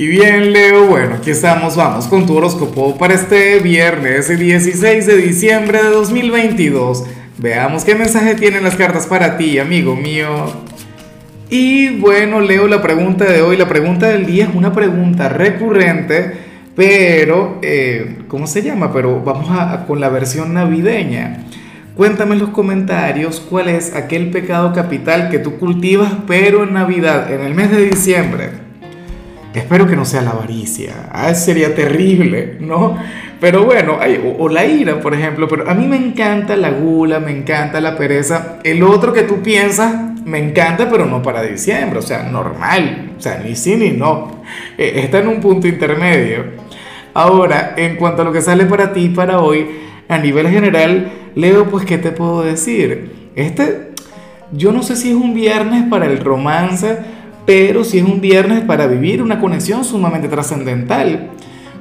Y bien, Leo, bueno, aquí estamos, vamos con tu horóscopo para este viernes 16 de diciembre de 2022. Veamos qué mensaje tienen las cartas para ti, amigo mío. Y bueno, Leo, la pregunta de hoy, la pregunta del día es una pregunta recurrente, pero, eh, ¿cómo se llama? Pero vamos a, con la versión navideña. Cuéntame en los comentarios cuál es aquel pecado capital que tú cultivas, pero en Navidad, en el mes de diciembre. Espero que no sea la avaricia. Ah, sería terrible, ¿no? Pero bueno, o, la ira, por ejemplo. Pero a mí me encanta la gula, me encanta la pereza. El otro que tú piensas, me encanta, pero no para diciembre. O sea, normal. O sea, ni sí ni no. E, está en un punto intermedio. Ahora, en cuanto a lo que sale para ti para hoy, a nivel general, Leo, pues, ¿qué te puedo decir? Este, yo no sé si es un viernes para el romance pero si es un viernes para vivir una conexión sumamente trascendental,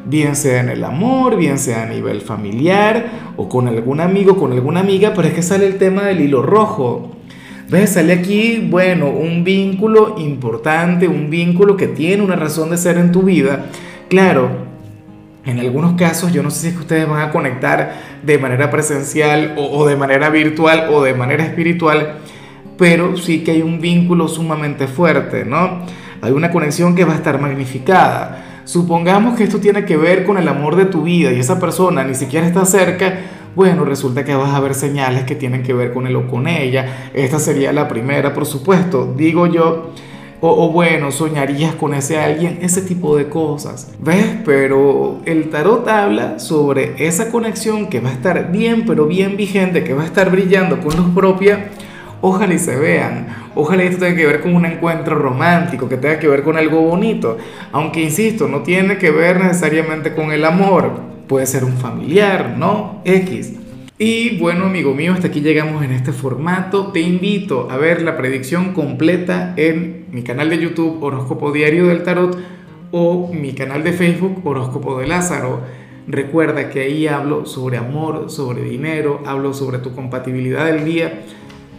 bien sea en el amor, bien sea a nivel familiar o con algún amigo, con alguna amiga, pero es que sale el tema del hilo rojo. ¿Ves? Sale aquí, bueno, un vínculo importante, un vínculo que tiene una razón de ser en tu vida. Claro, en algunos casos, yo no sé si es que ustedes van a conectar de manera presencial o, o de manera virtual o de manera espiritual, pero sí que hay un vínculo sumamente fuerte, ¿no? Hay una conexión que va a estar magnificada. Supongamos que esto tiene que ver con el amor de tu vida y esa persona ni siquiera está cerca, bueno, resulta que vas a ver señales que tienen que ver con él o con ella. Esta sería la primera, por supuesto, digo yo. O, bueno, soñarías con ese alguien, ese tipo de cosas. ¿Ves? Pero el tarot habla sobre esa conexión que va a estar bien, pero bien vigente, que va a estar brillando con luz propia ojalá y se vean, ojalá esto tenga que ver con un encuentro romántico, que tenga que ver con algo bonito, aunque insisto, no tiene que ver necesariamente con el amor, puede ser un familiar, ¿no? X. Y bueno, amigo mío, hasta aquí llegamos en este formato. Te invito a ver la predicción completa en mi canal de YouTube Horóscopo Diario del Tarot o mi canal de Facebook Horóscopo de Lázaro. Recuerda que ahí hablo sobre amor, sobre dinero, hablo sobre tu compatibilidad del día